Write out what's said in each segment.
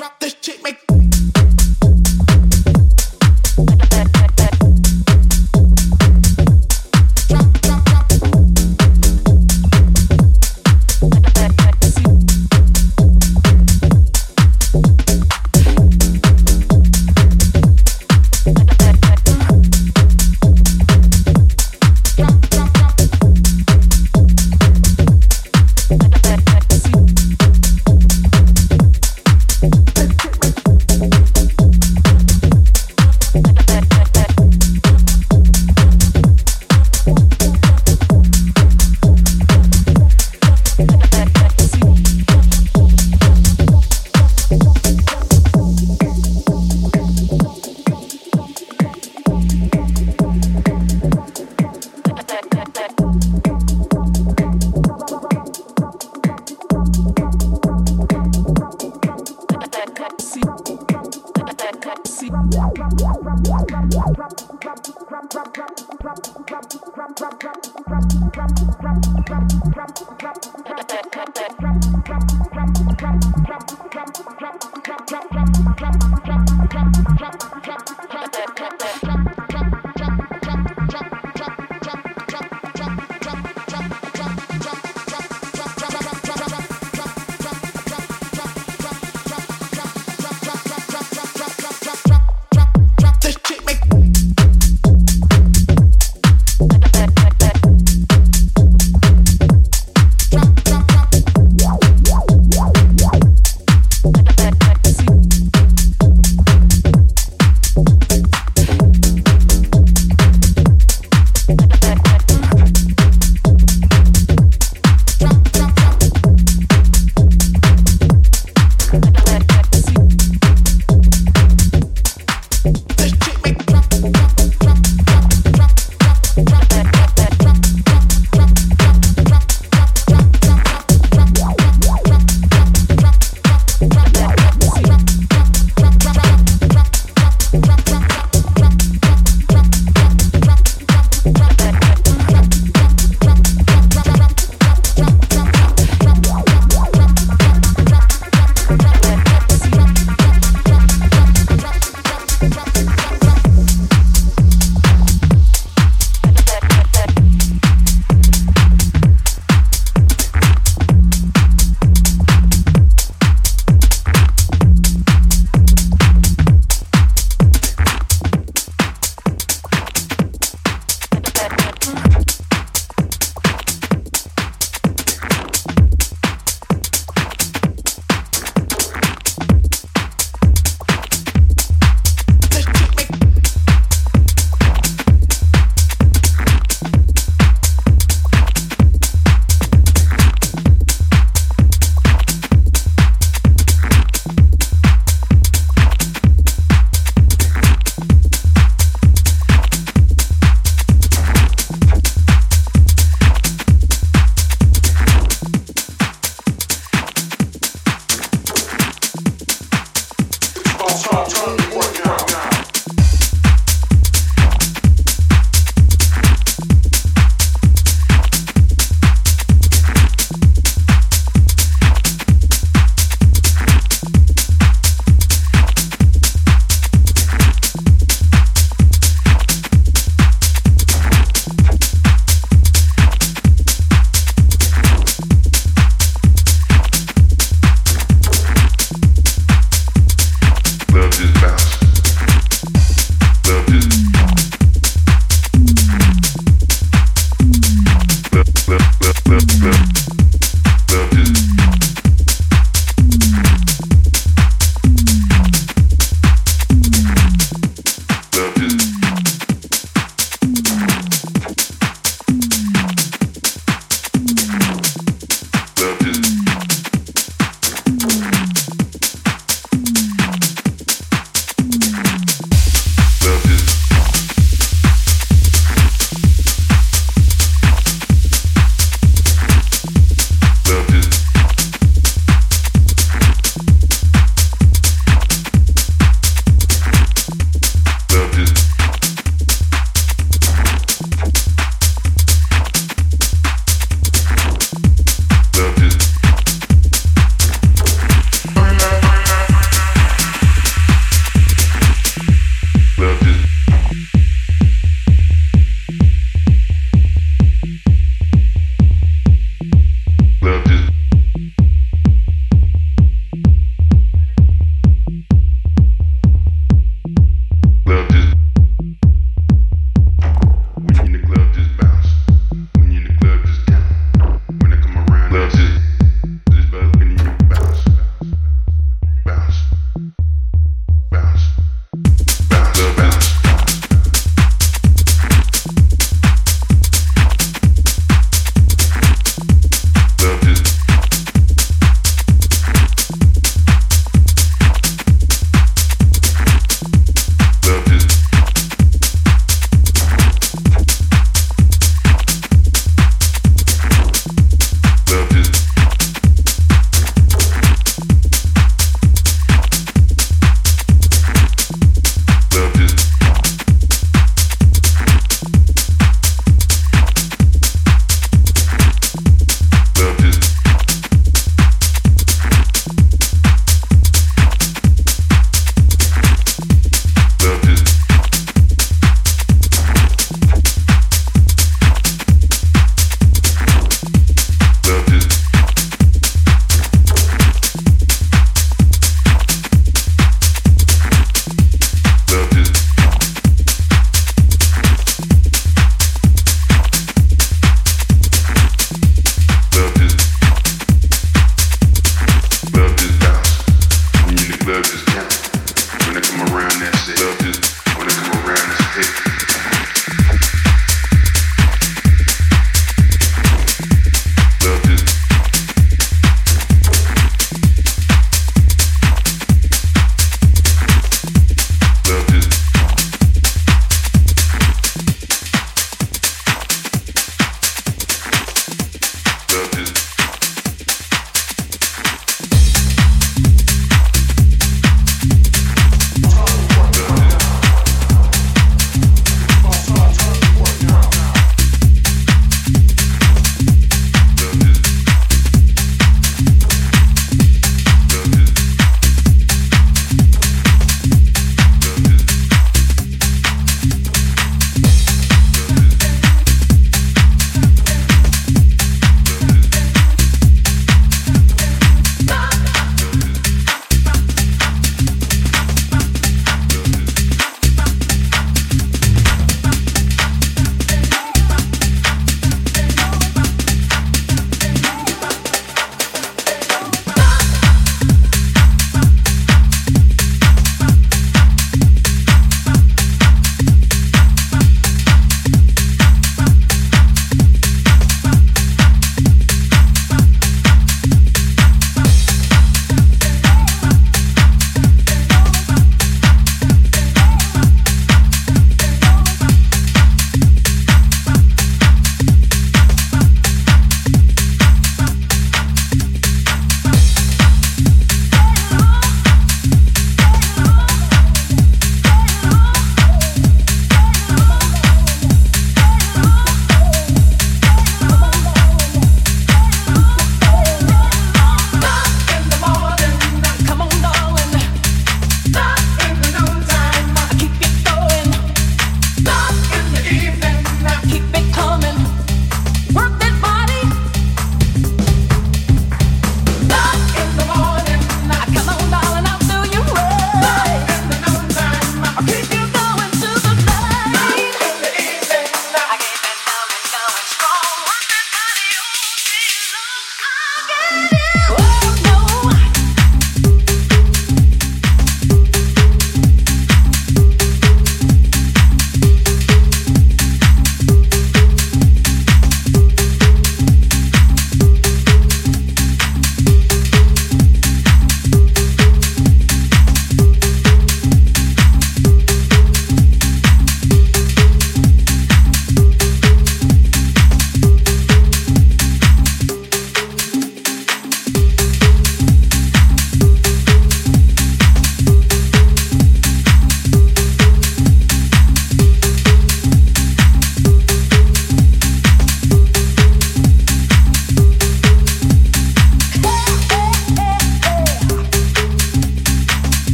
Love is bounce.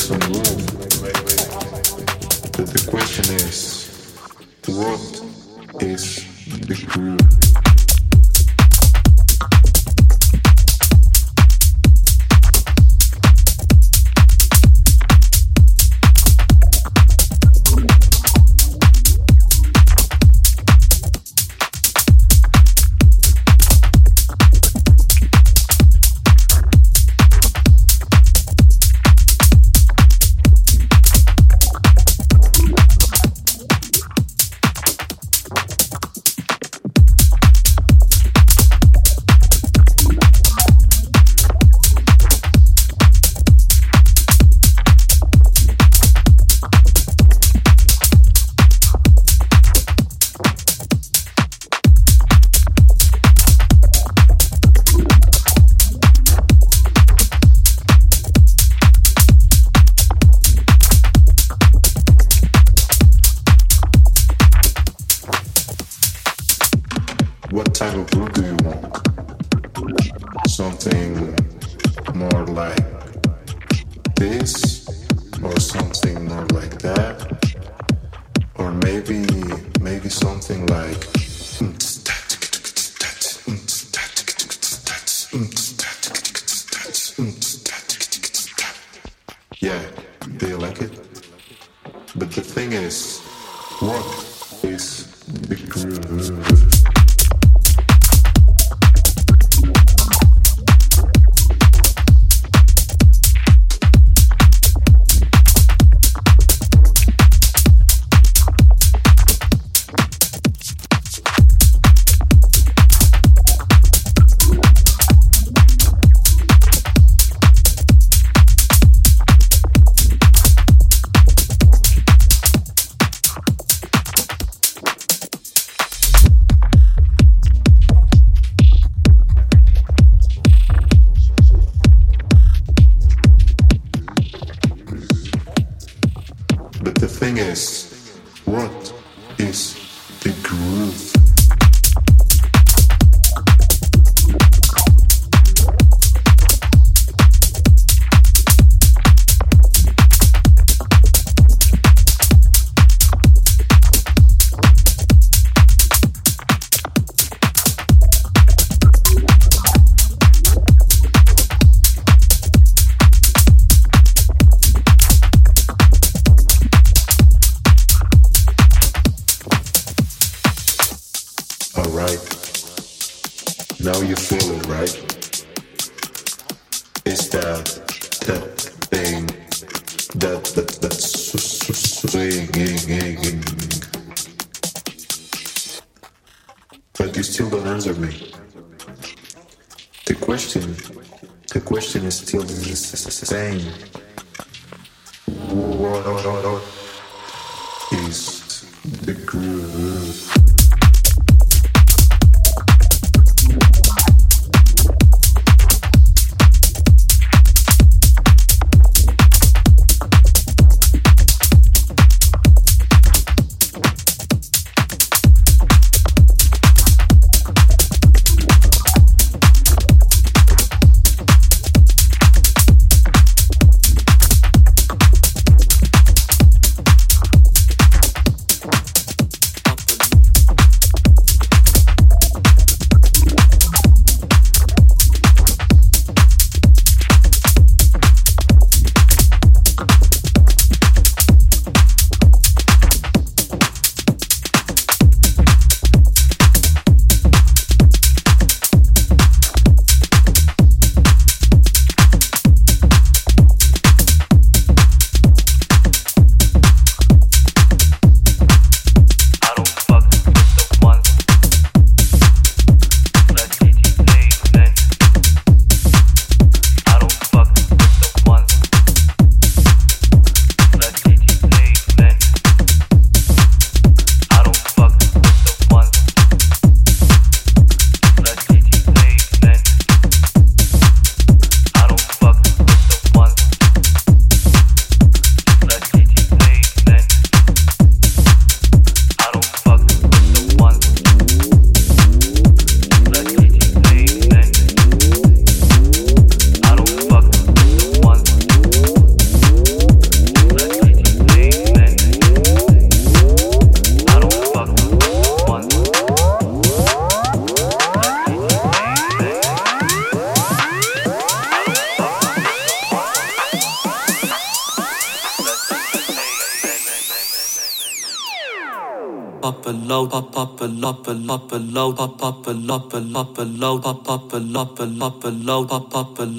make some room. But the question is, what is the groove?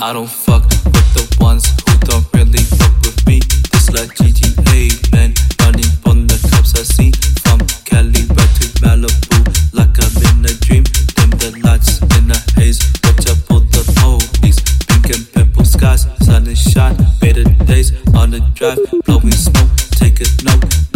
I don't fuck with the ones who don't really fuck with me. This like GTA, man, running from the cops I see. From Cali back to Malibu, like I'm in a dream. Dim the lights in a haze, watch out for the police. Pink and purple skies, sun and shine, better days on the drive, blowing smoke, take a note.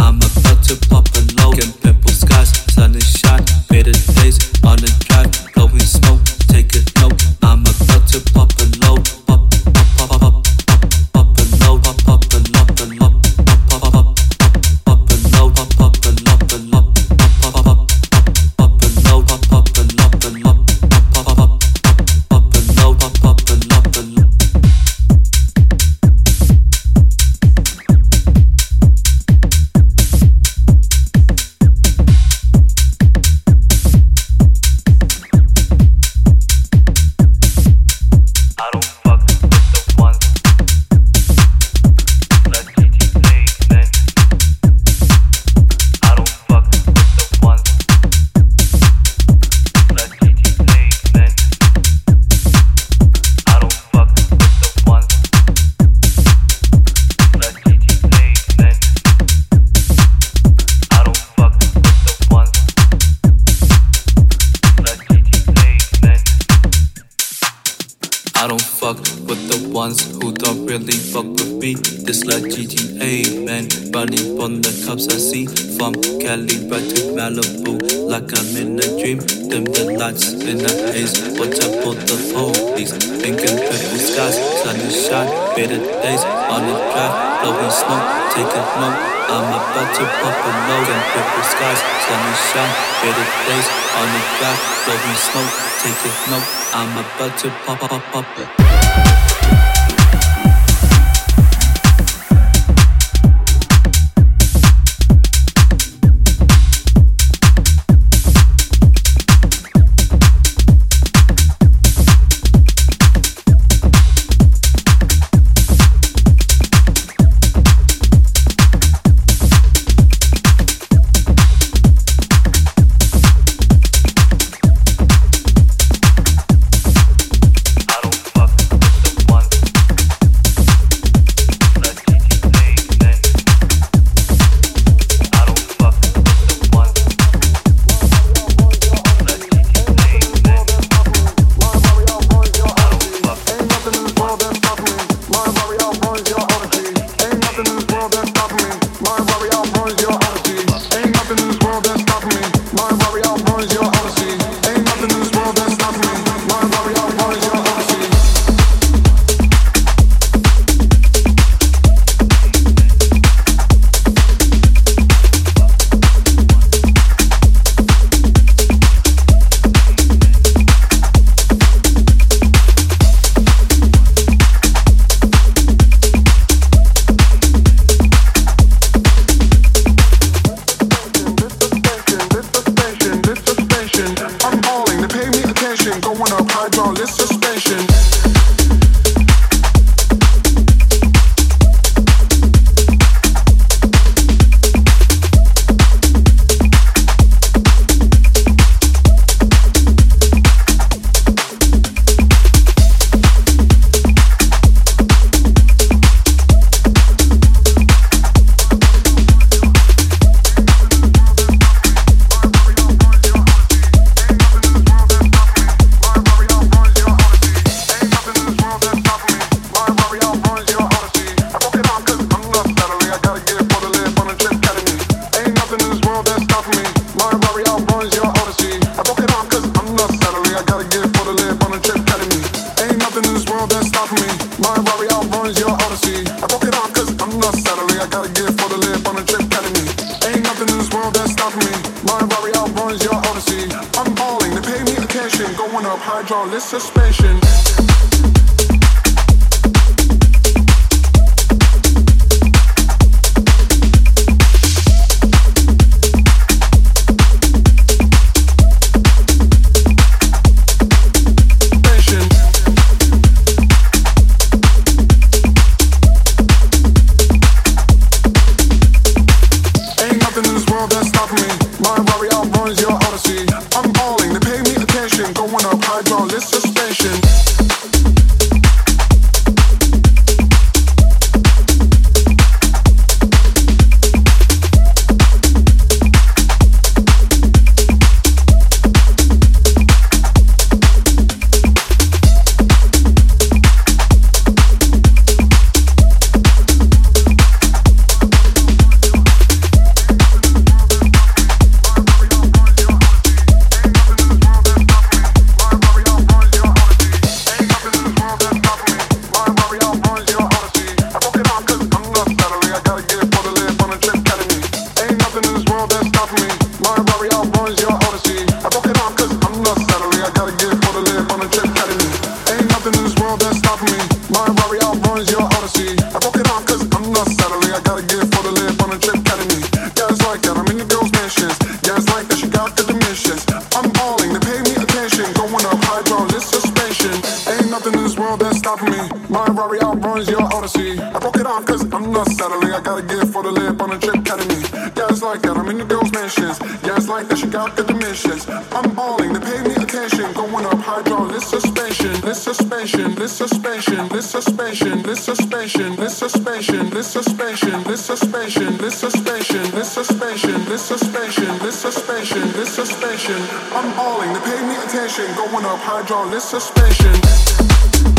suspect. This that's stopping me. My Rari outruns your Odyssey. I broke it off cause I'm not settling. I got a gift for the lip on a trip academy. Yeah, it's like that. I'm in the girls' mansions. Yeah, it's like that. She got the dimensions. I'm balling, they pay me attention, going up hydraulic suspension. This suspension, this suspension, this suspension, this suspension, this suspension, this suspension, this suspension, this suspension, this suspension, this suspension, this suspension, this suspension. I'm balling, they pay me attention, going up hydraulic suspension.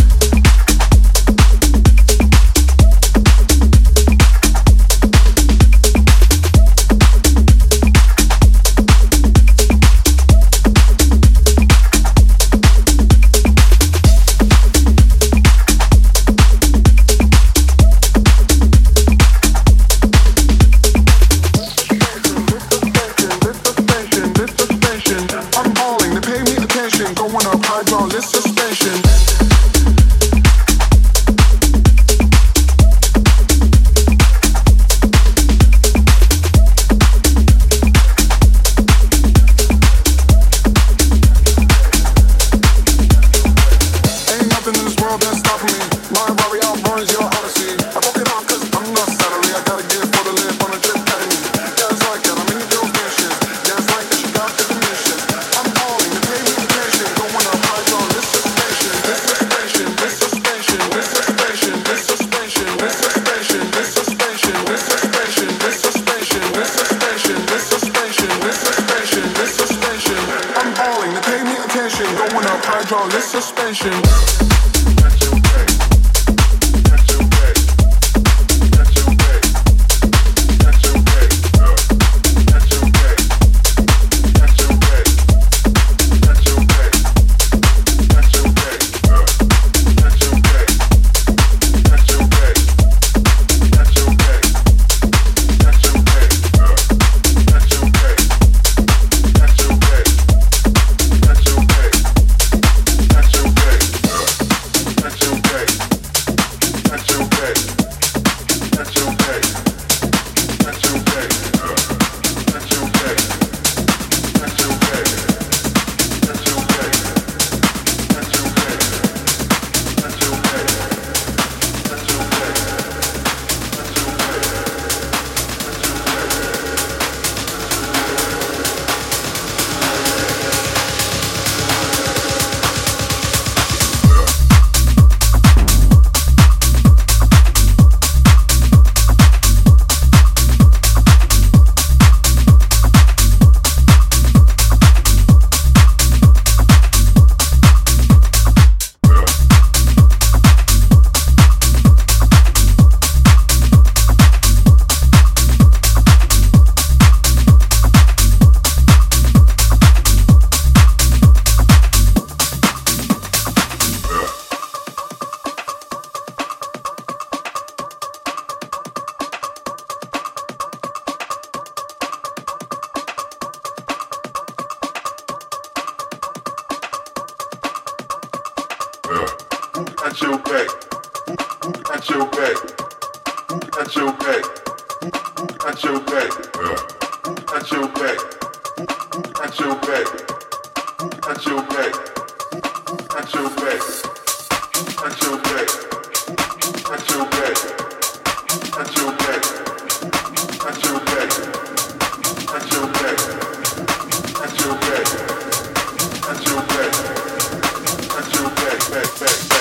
Back, back, back.